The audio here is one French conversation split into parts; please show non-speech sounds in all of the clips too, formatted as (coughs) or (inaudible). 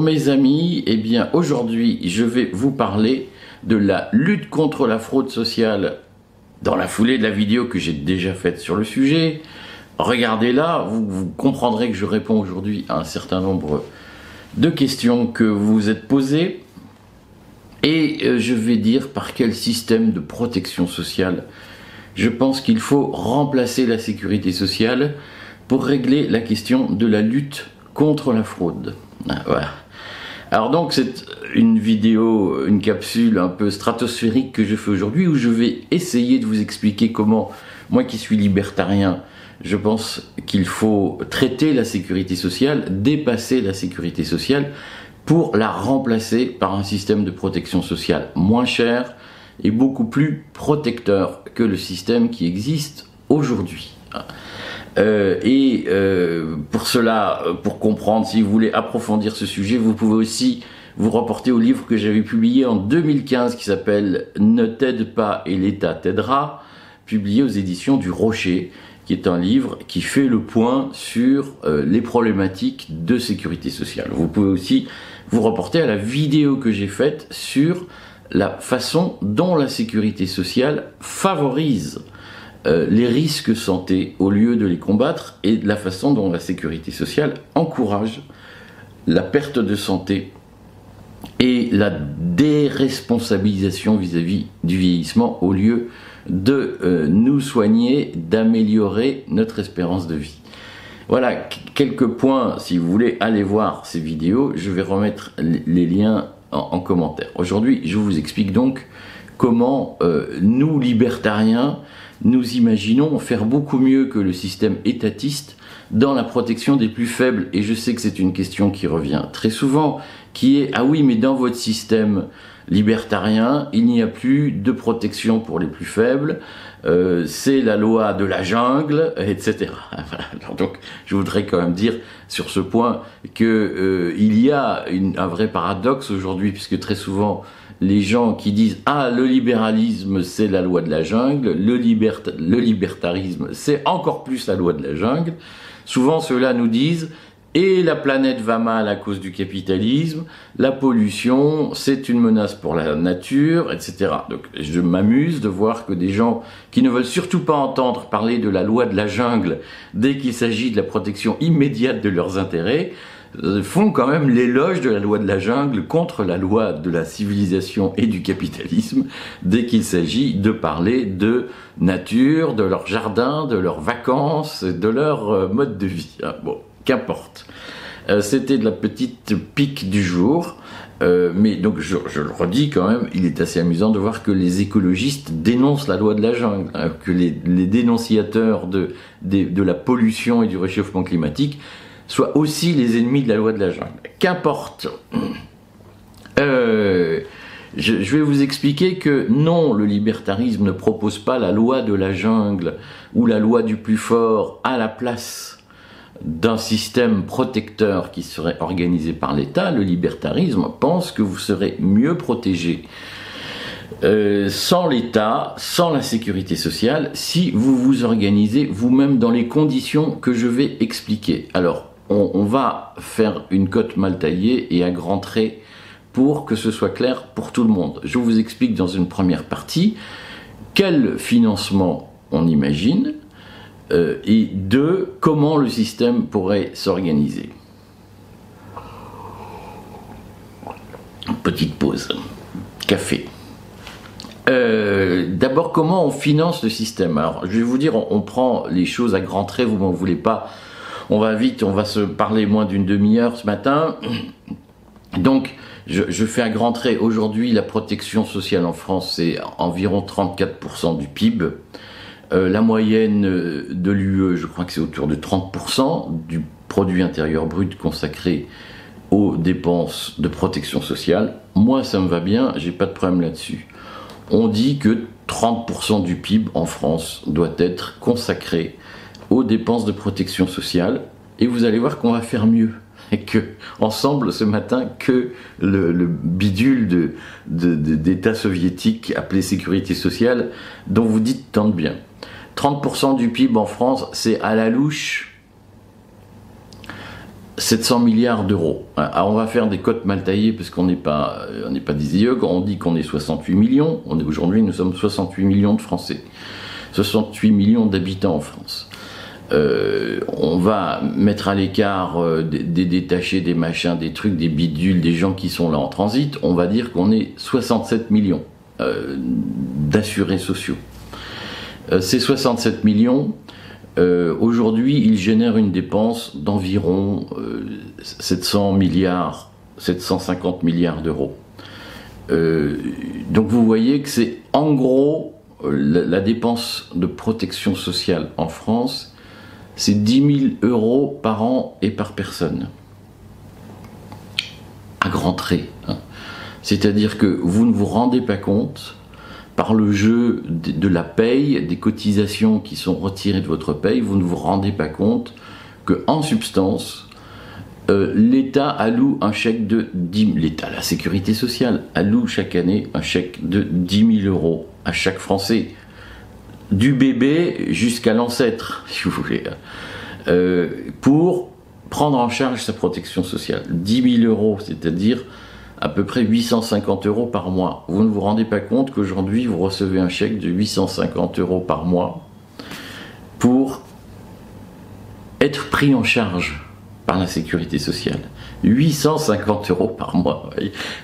Mes amis, eh bien aujourd'hui je vais vous parler de la lutte contre la fraude sociale dans la foulée de la vidéo que j'ai déjà faite sur le sujet. Regardez-la, vous, comprendrez que je réponds aujourd'hui à un certain nombre de questions que vous vous êtes posées et euh, je vais dire par quel système de protection sociale je pense qu'il faut remplacer la sécurité sociale pour régler la question de la lutte contre la fraude. Ah, voilà. Alors donc c'est une vidéo, une capsule un peu stratosphérique que je fais aujourd'hui où je vais essayer de vous expliquer comment, moi qui suis libertarien, je pense qu'il faut traiter la sécurité sociale, dépasser la sécurité sociale pour la remplacer par un système de protection sociale moins cher et beaucoup plus protecteur que le système qui existe aujourd'hui. Euh, et euh, pour cela, euh, pour comprendre, si vous voulez approfondir ce sujet, vous pouvez aussi vous reporter au livre que j'avais publié en 2015 qui s'appelle Ne t'aide pas et l'État t'aidera, publié aux éditions du Rocher, qui est un livre qui fait le point sur les problématiques de sécurité sociale. Vous pouvez aussi vous reporter à la vidéo que j'ai faite sur la façon dont la sécurité sociale favorise euh, les risques santé au lieu de les combattre et la façon dont la sécurité sociale encourage la perte de santé et la déresponsabilisation vis-à-vis du vieillissement au lieu de euh, nous soigner, d'améliorer notre espérance de vie. Voilà quelques points, si vous voulez aller voir ces vidéos, je vais remettre les liens en, commentaire. Aujourd'hui, je vous explique donc comment euh, nous, libertariens, nous imaginons faire beaucoup mieux que le système étatiste dans la protection des plus faibles. Et je sais que c'est une question qui revient très souvent, qui est, ah oui, mais dans votre système libertarien, il n'y a plus de protection pour les plus faibles, euh, c'est la loi de la jungle, etc. (laughs) donc, je voudrais quand même dire sur ce point que euh, y a un vrai paradoxe aujourd'hui, puisque très souvent les gens qui disent ah le libéralisme c'est la loi de la jungle, le, le libertarisme c'est encore plus la loi de la jungle. Souvent ceux-là nous disent et la planète va mal à cause du capitalisme, la pollution, c'est une menace pour la nature, etc. Donc je m'amuse de voir que des gens qui ne veulent surtout pas entendre parler de la loi de la jungle dès qu'il s'agit de la protection immédiate de leurs intérêts, font quand même l'éloge de la loi de la jungle contre la loi de la civilisation et du capitalisme dès qu'il s'agit de parler de nature, de leur jardin, de leurs vacances, de leur euh, mode de vie. Ah, bon qu'importe. Euh, c'était de la petite pique du jour. Euh, mais donc je, le redis quand même, il est assez amusant de voir que les écologistes dénoncent la loi de la jungle, hein, que les, dénonciateurs de, de, la pollution et du réchauffement climatique soient aussi les ennemis de la loi de la jungle. Qu'importe. Euh, je, vais vous expliquer que non, le libertarisme ne propose pas la loi de la jungle ou la loi du plus fort à la place d'un système protecteur qui serait organisé par l'État, le libertarisme pense que vous serez mieux protégé euh, sans l'État, sans la sécurité sociale, si vous vous organisez vous-même dans les conditions que je vais expliquer. Alors, on, va faire une cote mal taillée et à grands traits pour que ce soit clair pour tout le monde. Je vous explique dans une première partie quel financement on imagine, euh, et deux, comment le système pourrait s'organiser. Petite pause. Café. Euh, d'abord, comment on finance le système? Alors, je vais vous dire, on, prend les choses à grands traits, vous m'en voulez pas. On va vite, on va se parler moins d'une demi-heure ce matin. Donc, je, fais à grands traits. Aujourd'hui, la protection sociale en France, c'est environ 34% du PIB. Euh, la moyenne euh, de l'UE, je crois que c'est autour de 30% du produit intérieur brut consacré aux dépenses de protection sociale. Moi, ça me va bien, j'ai pas de problème là-dessus. On dit que 30% du PIB en France doit être consacré aux dépenses de protection sociale, et vous allez voir qu'on va faire mieux. (laughs) Que, ensemble, ce matin, que le, bidule d'État de, soviétique appelé sécurité sociale, dont vous dites tant de bien. 30% du PIB en France, c'est à la louche 700 milliards d'euros. Alors on va faire des cotes mal taillées parce qu'on n'est pas, on n'est pas des idiots. On dit qu'on est 68 millions. On est aujourd'hui, nous sommes 68 millions de Français, 68 millions d'habitants en France. Euh, on va mettre à l'écart euh, des, détachés, des machins, des trucs, des bidules, des gens qui sont là en transit. On va dire qu'on est 67 millions euh, d'assurés sociaux. ces 67 millions, aujourd'hui, ils génèrent une dépense d'environ 700 milliards, 750 milliards d'euros. donc vous voyez que c'est en gros la dépense de protection sociale en France c'est 10 000 euros par an et par personne. À grands traits. Hein. C'est-à-dire que vous ne vous rendez pas compte, par le jeu de la paye, des cotisations qui sont retirées de votre paye, vous ne vous rendez pas compte que, en substance, euh, l'État alloue un chèque de 10 l'État, la sécurité sociale, alloue chaque année un chèque de 10 000 euros à chaque Français du bébé jusqu'à l'ancêtre, (laughs) si vous voulez, euh, pour prendre en charge sa protection sociale. 10 000 euros, c'est-à-dire à peu près 850 euros par mois. Vous ne vous rendez pas compte qu'aujourd'hui, vous recevez un chèque de 850 euros par mois pour être pris en charge par la sécurité sociale. 850 euros par mois.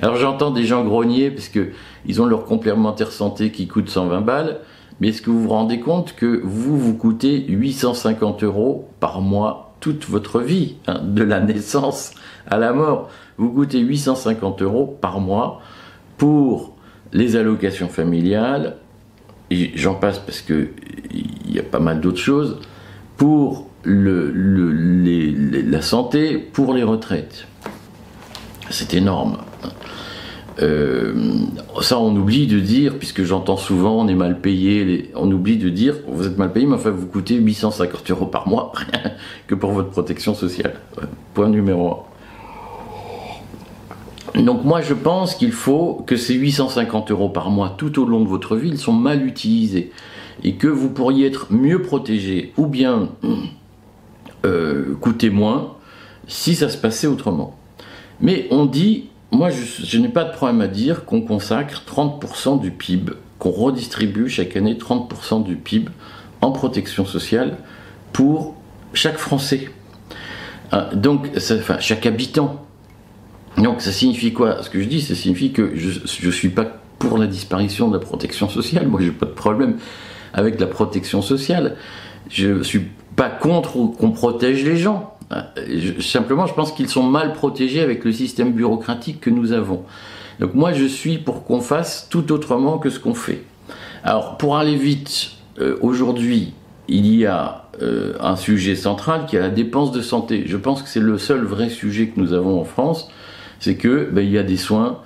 Alors j'entends des gens grogner parce que ils ont leur complémentaire santé qui coûte 120 balles. Mais est-ce que vous vous rendez compte que vous vous coûtez 850 euros par mois toute votre vie, hein, de la naissance à la mort? Vous coûtez 850 euros par mois pour les allocations familiales, et j'en passe parce qu'il y a pas mal d'autres choses, pour le, la santé, pour les retraites. C'est énorme. Euh, ça, on oublie de dire, puisque j'entends souvent, on est mal payé, on oublie de dire, vous êtes mal payé, mais enfin, vous coûtez 850 euros par mois, (laughs) rien que pour votre protection sociale. Point numéro un. Donc moi, je pense qu'il faut que ces 850 euros par mois, tout au long de votre vie, ils sont mal utilisés, et que vous pourriez être mieux protégé, ou bien euh, coûter moins, si ça se passait autrement. Mais on dit moi, je, n'ai pas de problème à dire qu'on consacre 30% du PIB, qu'on redistribue chaque année 30% du PIB en protection sociale pour chaque Français. Hein, donc, enfin, chaque habitant. Donc, ça signifie quoi? Ce que je dis, ça signifie que je ne suis pas pour la disparition de la protection sociale. Moi, j'ai pas de problème avec la protection sociale. Je ne suis pas contre qu'on protège les gens. Euh, simplement, je pense qu'ils sont mal protégés avec le système bureaucratique que nous avons. Donc moi, je suis pour qu'on fasse tout autrement que ce qu'on fait. Alors, pour aller vite, euh, aujourd'hui, il y a euh, un sujet central qui est la dépense de santé. Je pense que c'est le seul vrai sujet que nous avons en France, c'est que ben, il y a des soins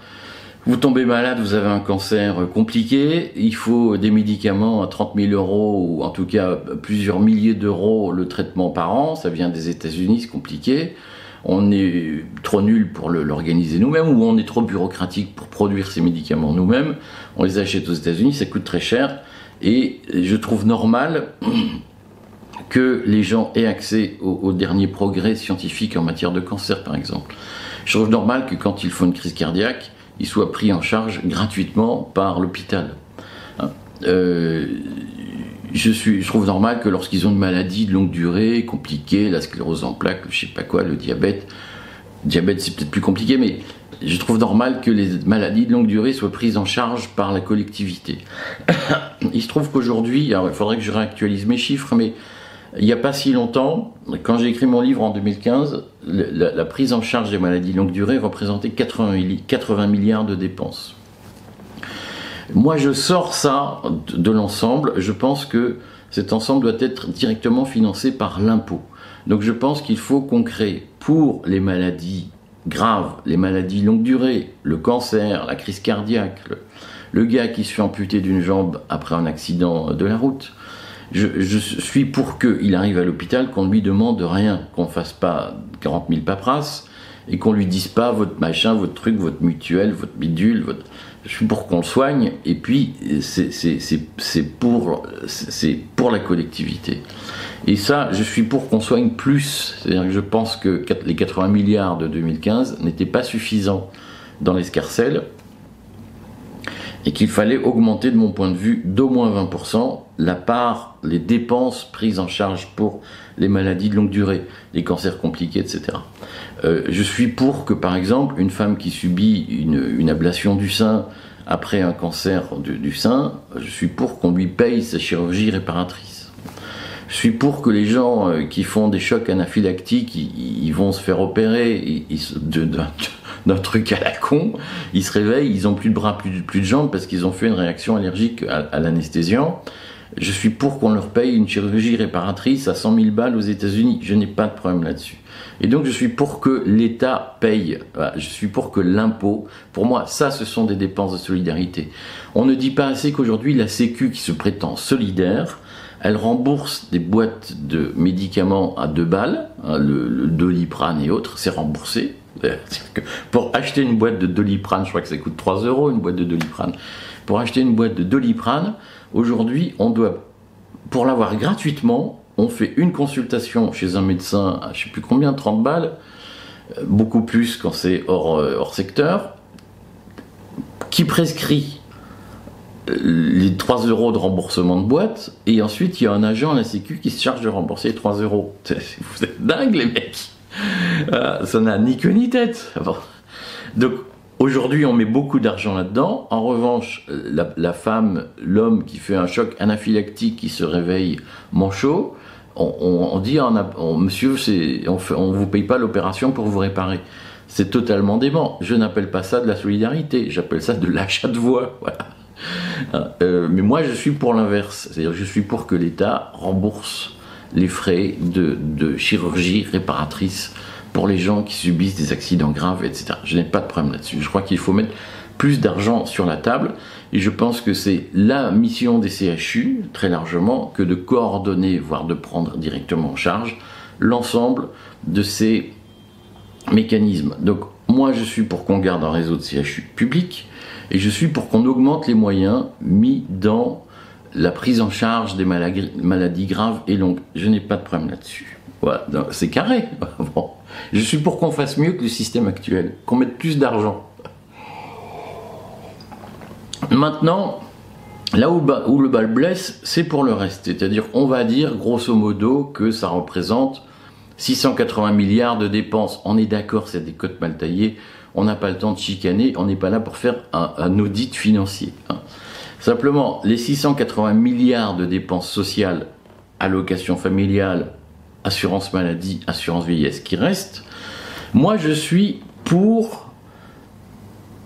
vous tombez malade, vous avez un cancer compliqué, il faut des médicaments à 30 000 euros ou en tout cas plusieurs milliers d'euros le traitement par an, ça vient des États-Unis, c'est compliqué. On est trop nul pour l'organiser nous-mêmes ou on est trop bureaucratique pour produire ces médicaments nous-mêmes. On les achète aux États-Unis, ça coûte très cher et je trouve normal (clears throat) que les gens aient accès aux, derniers progrès scientifiques en matière de cancer, par exemple. Je trouve normal que quand il faut une crise cardiaque, ils soient pris en charge gratuitement par l'hôpital. Hein. Euh, je, je trouve normal que lorsqu'ils ont une maladie de longue durée, compliquée, la sclérose en plaques, je sais pas quoi, le diabète, diabète c'est peut-être plus compliqué, mais je trouve normal que les maladies de longue durée soient prises en charge par la collectivité. (coughs) il se trouve qu'aujourd'hui, il faudrait que je réactualise mes chiffres, mais il n'y a pas si longtemps, quand j'ai écrit mon livre en 2015, la, prise en charge des maladies longue durée représentait 80, milliards de dépenses. Moi, je sors ça de l'ensemble. Je pense que cet ensemble doit être directement financé par l'impôt. Donc je pense qu'il faut qu'on crée pour les maladies graves, les maladies longue durée, le cancer, la crise cardiaque, le gars qui se fait amputer d'une jambe après un accident de la route, je, suis pour qu'il arrive à l'hôpital, qu'on lui demande rien, qu'on fasse pas 40 000 paperasses, et qu'on lui dise pas votre machin, votre truc, votre mutuelle, votre bidule, votre... je suis pour qu'on le soigne, et puis c'est pour, pour la collectivité. Et ça, je suis pour qu'on soigne plus. C'est-à-dire que je pense que les 80 milliards de 2015 n'étaient pas suffisants dans l'escarcelle et qu'il fallait augmenter, de mon point de vue, d'au moins 20% la part, les dépenses prises en charge pour les maladies de longue durée, les cancers compliqués, etc. Euh, je suis pour que, par exemple, une femme qui subit une, ablation du sein après un cancer du, sein, je suis pour qu'on lui paye sa chirurgie réparatrice. Je suis pour que les gens euh, qui font des chocs anaphylactiques, ils, vont se faire opérer d'un truc à la con, ils se réveillent, ils ont plus de bras, plus, plus de jambes parce qu'ils ont fait une réaction allergique à, à l'anesthésiant. Je suis pour qu'on leur paye une chirurgie réparatrice à 100 000 balles aux États-Unis. Je n'ai pas de problème là-dessus. Et donc je suis pour que l'État paye. Je suis pour que l'impôt, pour moi, ça, ce sont des dépenses de solidarité. On ne dit pas assez qu'aujourd'hui, la Sécu, qui se prétend solidaire, elle rembourse des boîtes de médicaments à 2 balles, hein, le, Doliprane et autres, c'est remboursé. Pour acheter une boîte de Doliprane, je crois que ça coûte 3 euros une boîte de Doliprane. Pour acheter une boîte de Doliprane, Aujourd'hui, on doit, pour l'avoir gratuitement, on fait une consultation chez un médecin à je sais plus combien, 30 balles, euh, beaucoup plus quand c'est hors, euh, secteur, qui prescrit euh, les 3 euros de remboursement de boîte, et ensuite il y a un agent à la Sécu qui se charge de rembourser les 3 euros. (laughs) Vous êtes dingues les mecs Ça n'a ni queue ni tête. Donc Aujourd'hui, on met beaucoup d'argent là-dedans. En revanche, la, femme, l'homme qui fait un choc anaphylactique, qui se réveille manchot, on, dit, on, monsieur, on ne vous paye pas l'opération pour vous réparer. C'est totalement dément. Je n'appelle pas ça de la solidarité, j'appelle ça de l'achat de voix. (laughs) Euh, mais moi, je suis pour l'inverse. C'est-à-dire, je suis pour que l'État rembourse les frais de chirurgie réparatrice pour les gens qui subissent des accidents graves, etc. Je n'ai pas de problème là-dessus. Je crois qu'il faut mettre plus d'argent sur la table et je pense que c'est la mission des CHU, très largement, que de coordonner, voire de prendre directement en charge l'ensemble de ces mécanismes. Donc moi je suis pour qu'on garde un réseau de CHU public et je suis pour qu'on augmente les moyens mis dans la prise en charge des maladies graves et longues. Je n'ai pas de problème là-dessus. Voilà, c'est carré. (laughs) Je suis pour qu'on fasse mieux que le système actuel, qu'on mette plus d'argent. Maintenant, là où, le bal blesse, c'est pour le reste. C'est-à-dire, on va dire grosso modo que ça représente 680 milliards de dépenses. On est d'accord, c'est des cotes mal taillées. On n'a pas le temps de chicaner. On n'est pas là pour faire un, audit financier. Hein. Simplement, les 680 milliards de dépenses sociales, allocations familiales, assurance maladie, assurance vieillesse qui reste, moi je suis pour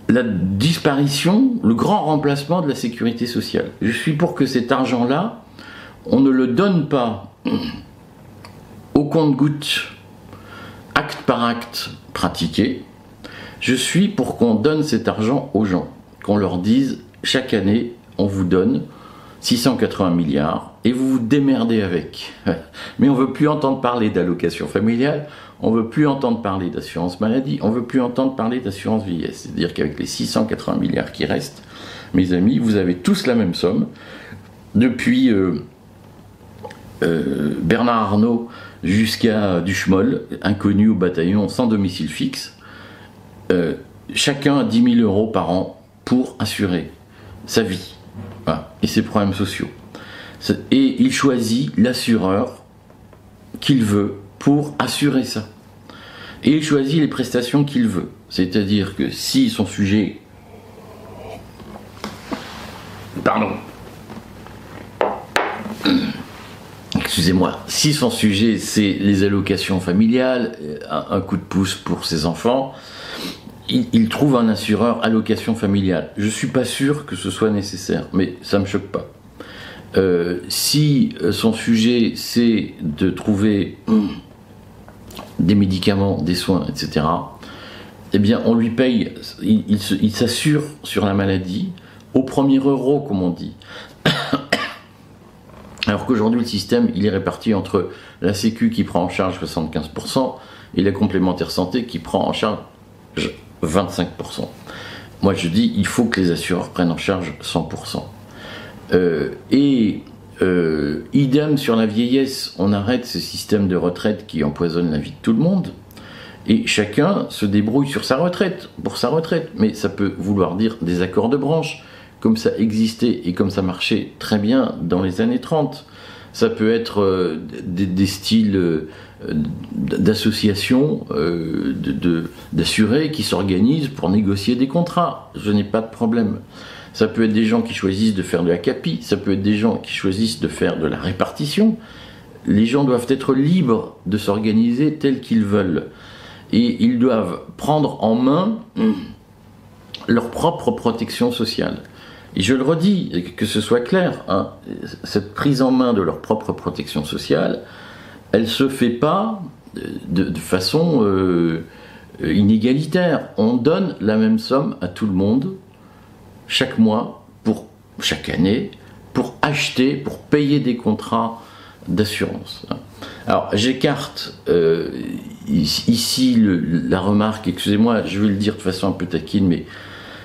la disparition, le grand remplacement de la sécurité sociale. Je suis pour que cet argent-là, on ne le donne pas (clears throat) au compte-goutte, acte par acte pratiqué. Je suis pour qu'on donne cet argent aux gens, qu'on leur dise chaque année, on vous donne 680 milliards, et vous vous démerdez avec. (laughs) Mais on veut plus entendre parler d'allocation familiale, on veut plus entendre parler d'assurance maladie, on veut plus entendre parler d'assurance vieillesse. C'est-à-dire qu'avec les 680 milliards qui restent, mes amis, vous avez tous la même somme. Depuis euh, euh, Bernard Arnault jusqu'à Duchemol, inconnu au bataillon sans domicile fixe, euh, chacun a 10 000 euros par an pour assurer sa vie et ses problèmes sociaux. Et il choisit l'assureur qu'il veut pour assurer ça. Et il choisit les prestations qu'il veut. C'est-à-dire que si son sujet... Pardon. Excusez-moi. Si son sujet c'est les allocations familiales, un coup de pouce pour ses enfants, il, trouve un assureur allocation familiale. Je suis pas sûr que ce soit nécessaire, mais ça me choque pas. Euh, si euh, son sujet c'est de trouver des médicaments, des soins, etc., eh bien on lui paye, il, s'assure sur la maladie au premier euro, comme on dit. (coughs) Alors qu'aujourd'hui le système il est réparti entre la Sécu qui prend en charge 75%, et la complémentaire santé qui prend en charge 25%. Moi je dis il faut que les assureurs prennent en charge 100%. Euh, et euh, idem sur la vieillesse, on arrête ce système de retraite qui empoisonne la vie de tout le monde. Et chacun se débrouille sur sa retraite, pour sa retraite. Mais ça peut vouloir dire des accords de branche, comme ça existait et comme ça marchait très bien dans les années 30. Ça peut être euh, des, styles euh, d'associations, d'assurés qui s'organisent pour négocier des contrats. Je n'ai pas de problème. Ça peut être des gens qui choisissent de faire de la capi, ça peut être des gens qui choisissent de faire de la répartition. Les gens doivent être libres de s'organiser tels qu'ils veulent. Et ils doivent prendre en main leur propre protection sociale. Et je le redis, que ce soit clair, hein, cette prise en main de leur propre protection sociale, elle se fait pas de, façon euh, inégalitaire. On donne la même somme à tout le monde chaque mois, pour chaque année, pour acheter, pour payer des contrats d'assurance. Alors j'écarte euh, ici la remarque, excusez-moi, je vais le dire de façon un peu taquine, mais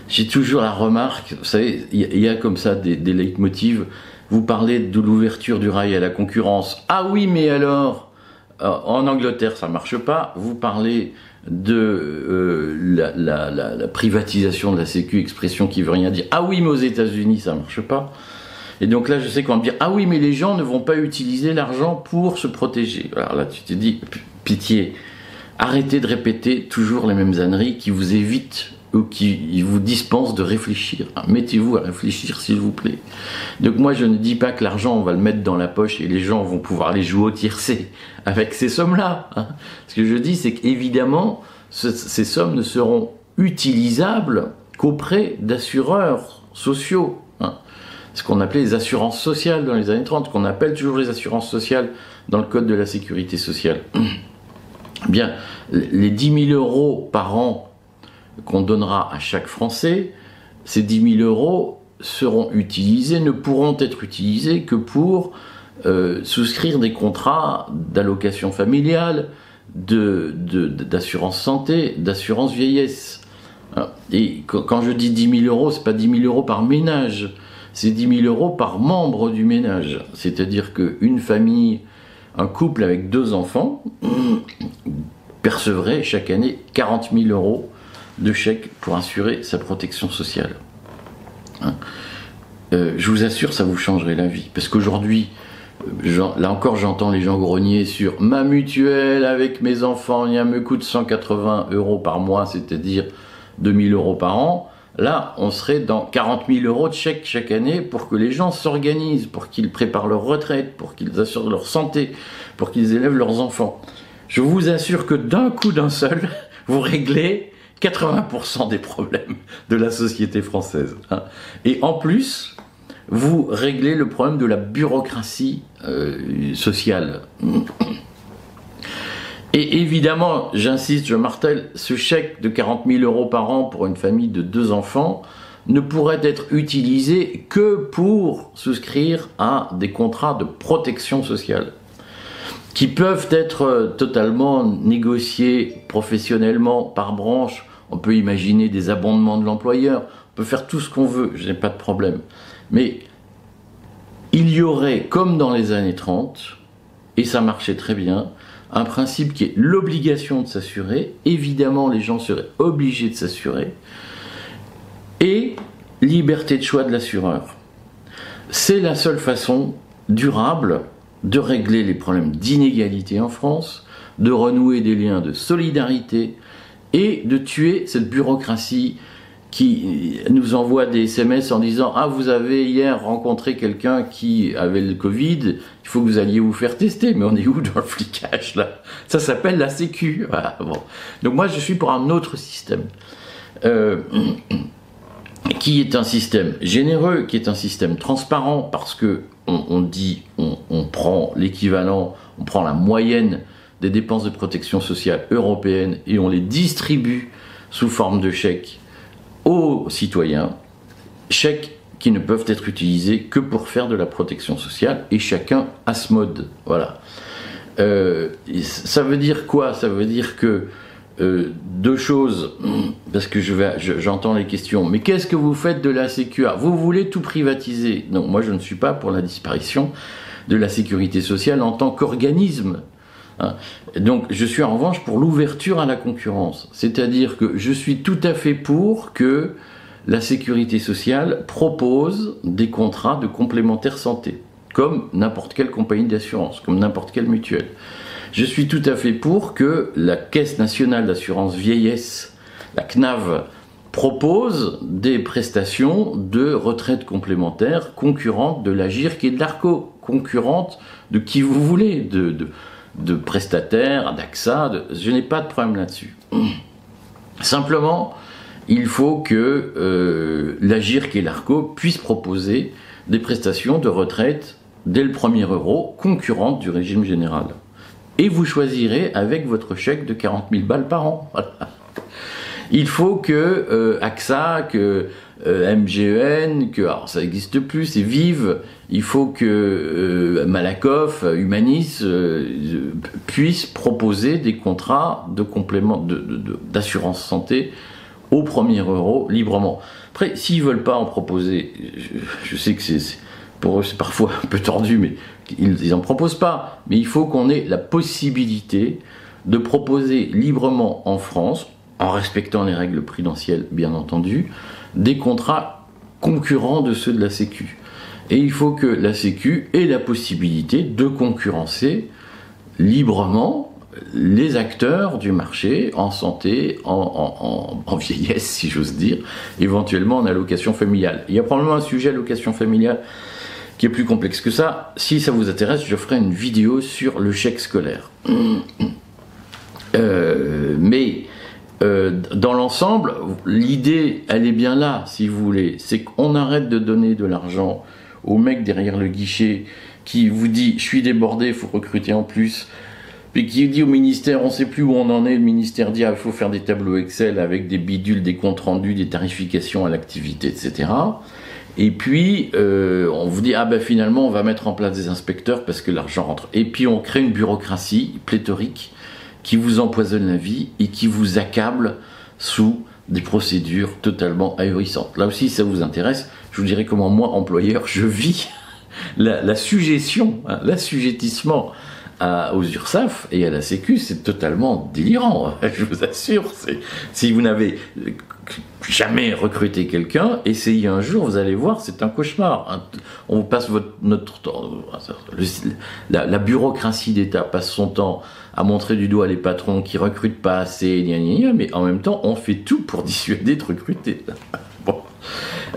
j'ai toujours la remarque, vous savez, il y, a comme ça des, des leitmotivs, vous parlez de l'ouverture du rail à la concurrence. Ah oui, mais alors, euh, en Angleterre ça marche pas, vous parlez de euh, la, privatisation de la Sécu, expression qui veut rien dire. Ah oui, mais aux États-Unis, ça marche pas. Et donc là, je sais qu'on va me dire ah oui, mais les gens ne vont pas utiliser l'argent pour se protéger. Alors là, tu te dis pitié, arrêtez de répéter toujours les mêmes âneries qui vous évitent ou qui vous dispensent de réfléchir. Mettez-vous à réfléchir, s'il vous plaît. Donc moi, je ne dis pas que l'argent, on va le mettre dans la poche et les gens vont pouvoir les jouer au tiercé avec ces sommes-là. Hein. Ce que je dis, c'est qu'évidemment, ces sommes ne seront utilisables qu'auprès d'assureurs sociaux. Hein. Ce qu'on appelait les assurances sociales dans les années 30, qu'on appelle toujours les assurances sociales dans le Code de la sécurité sociale. (clears throat) Bien, les 10 000 euros par an qu'on donnera à chaque Français, ces 10 000 euros seront utilisés, ne pourront être utilisés que pour euh, souscrire des contrats d'allocation familiale, d'assurance santé, d'assurance vieillesse. Et quand je dis 10 000 euros, c'est pas 10 000 euros par ménage, c'est 10 000 euros par membre du ménage. C'est-à-dire qu'une famille, un couple avec deux enfants, percevrait chaque année 40 000 euros de chèques pour assurer sa protection sociale. Hein. Euh, je vous assure, ça vous changerait la vie. Parce qu'aujourd'hui, euh, là encore, j'entends les gens grogner sur ma mutuelle avec mes enfants, il me coûte 180 euros par mois, c'est-à-dire 2000 euros par an. Là, on serait dans 40 000 euros de chèques chaque année pour que les gens s'organisent, pour qu'ils préparent leur retraite, pour qu'ils assurent leur santé, pour qu'ils élèvent leurs enfants. Je vous assure que d'un coup d'un seul, (laughs) vous réglez 80% des problèmes de la société française. Hein. Et en plus, vous réglez le problème de la bureaucratie euh, sociale. Et évidemment, j'insiste, je martèle, ce chèque de 40 000 euros par an pour une famille de deux enfants ne pourrait être utilisé que pour souscrire à des contrats de protection sociale qui peuvent être euh, totalement négociés professionnellement par branche. On peut imaginer des abondements de l'employeur, on peut faire tout ce qu'on veut, je n'ai pas de problème. Mais il y aurait, comme dans les années 30, et ça marchait très bien, un principe qui est l'obligation de s'assurer. Évidemment, les gens seraient obligés de s'assurer. Et liberté de choix de l'assureur. C'est la seule façon durable de régler les problèmes d'inégalité en France, de renouer des liens de solidarité et de tuer cette bureaucratie qui nous envoie des SMS en disant Ah, vous avez hier rencontré quelqu'un qui avait le Covid, il faut que vous alliez vous faire tester. Mais on est où dans le flicage là? Ça s'appelle la Sécu. Donc moi, je suis pour un autre système. Euh, (clears throat) qui est un système généreux, qui est un système transparent, parce que on, dit, on, prend l'équivalent, on prend la moyenne des dépenses de protection sociale européenne et on les distribue sous forme de chèques aux citoyens, chèques qui ne peuvent être utilisés que pour faire de la protection sociale et chacun à ce mode. Voilà. Euh, ça veut dire quoi? Ça veut dire que euh, deux choses, parce que j'entends les questions. Mais qu'est-ce que vous faites de la Sécu Vous voulez tout privatiser? Non, moi je ne suis pas pour la disparition de la sécurité sociale en tant qu'organisme. Hein. Donc je suis en revanche pour l'ouverture à la concurrence. C'est-à-dire que je suis tout à fait pour que la sécurité sociale propose des contrats de complémentaire santé, comme n'importe quelle compagnie d'assurance, comme n'importe quelle mutuelle. Je suis tout à fait pour que la Caisse nationale d'assurance vieillesse, la CNAV, propose des prestations de retraite complémentaire concurrentes de la GIRC et de l'ARCO, concurrentes de qui vous voulez, de, prestataires, d'AXA, je n'ai pas de problème là-dessus. (clears throat) Simplement, il faut que euh, la GIRC et l'ARCO puissent proposer des prestations de retraite dès le premier euro concurrentes du régime général. Et vous choisirez avec votre chèque de 40 000 balles par an. Il faut que euh, AXA, que euh, MGEN, que alors ça n'existe plus, c'est Vive. Il faut que euh, Malakoff, Humanis euh, puissent proposer des contrats de complément d'assurance santé au premier euro librement. Après, s'ils veulent pas en proposer, je, sais que c'est pour eux c'est parfois un peu tordu, mais ils n'en proposent pas. Mais il faut qu'on ait la possibilité de proposer librement en France, en respectant les règles prudentielles bien entendu, des contrats concurrents de ceux de la Sécu. Et il faut que la Sécu ait la possibilité de concurrencer librement les acteurs du marché en santé, en, vieillesse, si j'ose dire, éventuellement en allocation familiale. Il y a probablement un sujet allocation familiale qui est plus complexe que ça. Si ça vous intéresse, je ferai une vidéo sur le chèque scolaire. Euh, mais euh, dans l'ensemble, l'idée, elle est bien là, si vous voulez. C'est qu'on arrête de donner de l'argent au mec derrière le guichet qui vous dit je suis débordé, il faut recruter en plus puis qui dit au ministère, on ne sait plus où on en est, le ministère dit, ah, il faut faire des tableaux Excel avec des bidules, des comptes rendus, des tarifications à l'activité, etc. Et puis, euh, on vous dit, ah ben finalement, on va mettre en place des inspecteurs parce que l'argent rentre. Et puis, on crée une bureaucratie pléthorique qui vous empoisonne la vie et qui vous accable sous des procédures totalement ahurissantes. Là aussi, ça vous intéresse, je vous dirai comment moi, employeur, je vis (laughs) la, la suggestion, hein, l'assujettissement aux URSAF et à la Sécu, c'est totalement délirant, (laughs) je vous assure. Si vous n'avez jamais recruté quelqu'un, essayez un jour, vous allez voir, c'est un cauchemar. On passe notre la, la, bureaucratie d'État passe son temps à montrer du doigt les patrons qui recrutent pas assez, mais en même temps, on fait tout pour (laughs) dissuader de recruter. (laughs)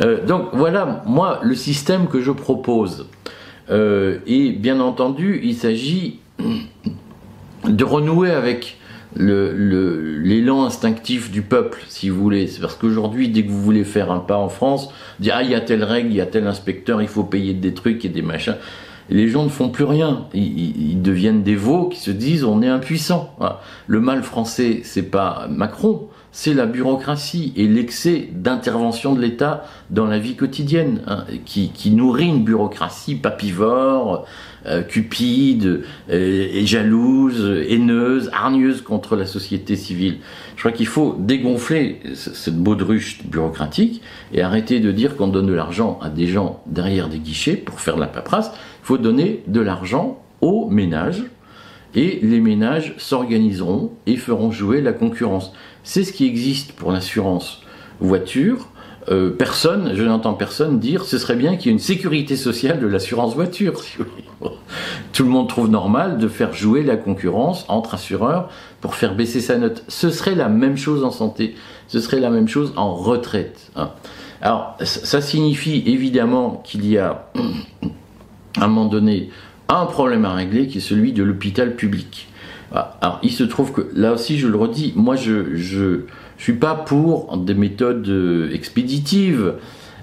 Euh, donc voilà, moi, le système que je propose. Euh, et bien entendu, il s'agit de renouer avec l'élan instinctif du peuple, si vous voulez. C'est parce qu'aujourd'hui, dès que vous voulez faire un pas en France, dire ah il y a telle règle, il y a tel inspecteur, il faut payer des trucs et des machins. les gens ne font plus rien. Ils, deviennent des veaux qui se disent on est impuissant. Le mal français, c'est pas Macron, c'est la bureaucratie et l'excès d'intervention de l'État dans la vie quotidienne, hein, qui, nourrit une bureaucratie papivore, euh, cupide, euh, jalouse, haineuse, hargneuse contre la société civile. Je crois qu'il faut dégonfler cette baudruche bureaucratique et arrêter de dire qu'on donne de l'argent à des gens derrière des guichets pour faire la paperasse. Il faut donner de l'argent aux ménages et les ménages s'organiseront et feront jouer la concurrence. C'est ce qui existe pour l'assurance voiture. Euh, personne, je n'entends personne dire ce serait bien qu'il y ait une sécurité sociale de l'assurance voiture. (laughs) Tout le monde trouve normal de faire jouer la concurrence entre assureurs pour faire baisser sa note. Ce serait la même chose en santé, ce serait la même chose en retraite. Hein. Alors, ça signifie évidemment qu'il y a, (clears throat) à un moment donné, un problème à régler qui est celui de l'hôpital public. Ah, alors, il se trouve que là aussi, je le redis, moi, je je, suis pas pour des méthodes euh, expéditives,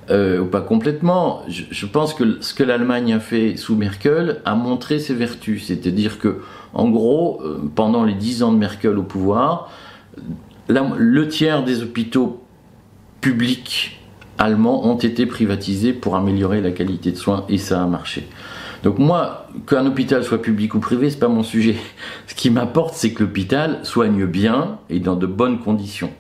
euh, ou pas complètement. Je, pense que ce que l'Allemagne a fait sous Merkel a montré ses vertus. C'est-à-dire que, en gros, euh, pendant les dix ans de Merkel au pouvoir, le tiers des hôpitaux publics allemands ont été privatisés pour améliorer la qualité de soins, et ça a marché. Donc moi, qu'un hôpital soit public ou privé, c'est pas mon sujet. Ce qui m'importe, c'est que l'hôpital soigne bien et dans de bonnes conditions.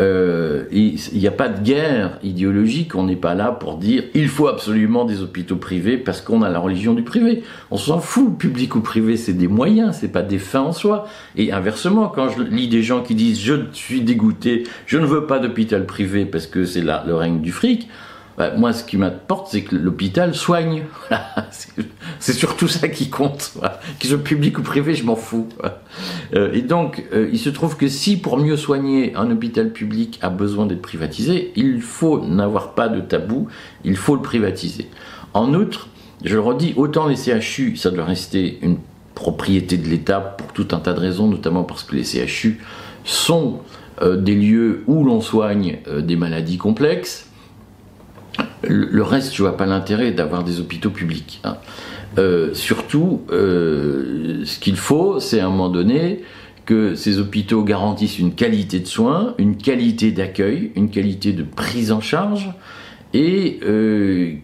Euh, il n'y a pas de guerre idéologique, on n'est pas là pour dire il faut absolument des hôpitaux privés parce qu'on a la religion du privé. On s'en fout, public ou privé, c'est des moyens, c'est pas des fins en soi. Et inversement, quand je lis des gens qui disent je suis dégoûté, je ne veux pas d'hôpital privé parce que c'est le règne du fric, bah, moi, ce qui m'importe, c'est que l'hôpital soigne. (laughs) c'est surtout ça qui compte. Qu'il soit public ou privé, je m'en fous. Euh, et donc, euh, il se trouve que si, pour mieux soigner, un hôpital public a besoin d'être privatisé, il faut n'avoir pas de tabou, il faut le privatiser. En outre, je le redis, autant les CHU, ça doit rester une propriété de l'État pour tout un tas de raisons, notamment parce que les CHU sont euh, des lieux où l'on soigne des maladies complexes le reste, je vois pas l'intérêt d'avoir des hôpitaux publics. Hein. Euh, surtout, euh, ce qu'il faut, c'est à un moment donné que ces hôpitaux garantissent une qualité de soins, une qualité d'accueil, une qualité de prise en charge, et euh,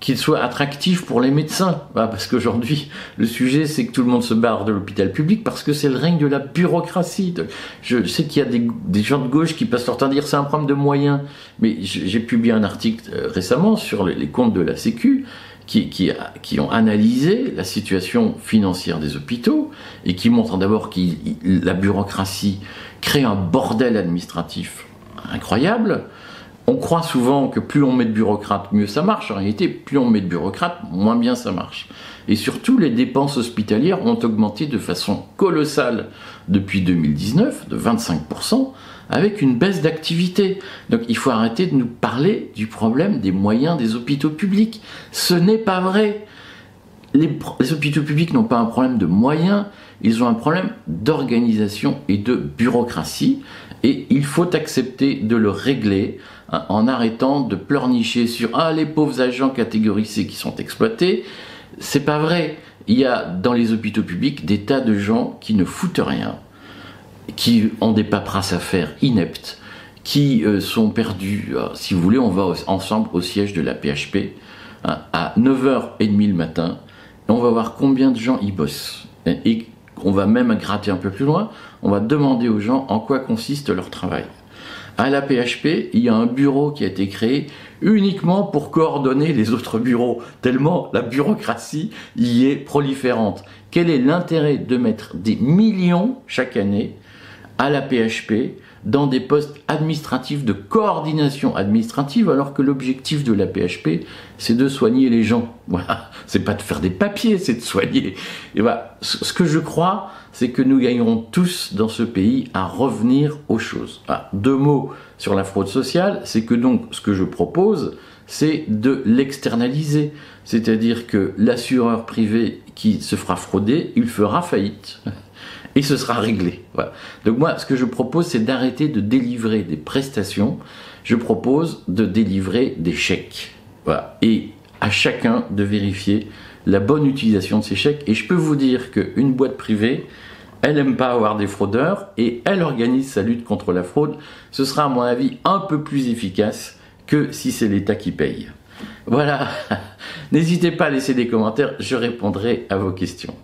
qu'il soit attractif pour les médecins. parce qu'aujourd'hui, le sujet, c'est que tout le monde se barre de l'hôpital public parce que c'est le règne de la bureaucratie. Je sais qu'il y a des, gens de gauche qui passent leur temps à dire c'est un problème de moyens, mais j'ai publié un article euh, récemment sur les, comptes de la Sécu qui, qui, ont analysé la situation financière des hôpitaux et qui montrent d'abord que la bureaucratie crée un bordel administratif incroyable, on croit souvent que plus on met de bureaucrates, mieux ça marche. En réalité, plus on met de bureaucrates, moins bien ça marche. Et surtout, les dépenses hospitalières ont augmenté de façon colossale depuis 2019, de 25%, avec une baisse d'activité. Donc il faut arrêter de nous parler du problème des moyens des hôpitaux publics. Ce n'est pas vrai. Les, les hôpitaux publics n'ont pas un problème de moyens, ils ont un problème d'organisation et de bureaucratie. Et il faut accepter de le régler Hein, en arrêtant de pleurnicher sur ah les pauvres agents catégorisés qui sont exploités. C'est pas vrai. Il y a dans les hôpitaux publics des tas de gens qui ne foutent rien, qui ont des paperasses à faire ineptes, qui euh, sont perdus. Euh, si vous voulez, on va ensemble au siège de la PHP hein, à 9h30 le matin. Et on va voir combien de gens y bossent. Et on va même gratter un peu plus loin. On va demander aux gens en quoi consiste leur travail. À la PHP, il y a un bureau qui a été créé uniquement pour coordonner les autres bureaux, tellement la bureaucratie y est proliférante. Quel est l'intérêt de mettre des millions chaque année à la PHP dans des postes administratifs de coordination administrative alors que l'objectif de la PHP c'est de soigner les gens. (laughs) Voilà, c'est pas de faire des papiers, c'est de soigner. Et voilà, ce que je crois, c'est que nous gagnerons tous dans ce pays à revenir aux choses. deux mots sur la fraude sociale, c'est que donc ce que je propose, c'est de l'externaliser. C'est-à-dire que l'assureur privé qui se fera frauder, il fera faillite. (laughs) Et ce sera réglé. Donc moi, ce que je propose, c'est d'arrêter de délivrer des prestations. Je propose de délivrer des chèques. Et à chacun de vérifier la bonne utilisation de ces chèques. Et je peux vous dire qu'une boîte privée, elle n'aime pas avoir des fraudeurs et elle organise sa lutte contre la fraude. Ce sera à mon avis un peu plus efficace que si c'est l'État qui paye. Voilà, (laughs) n'hésitez pas à laisser des commentaires, je répondrai à vos questions.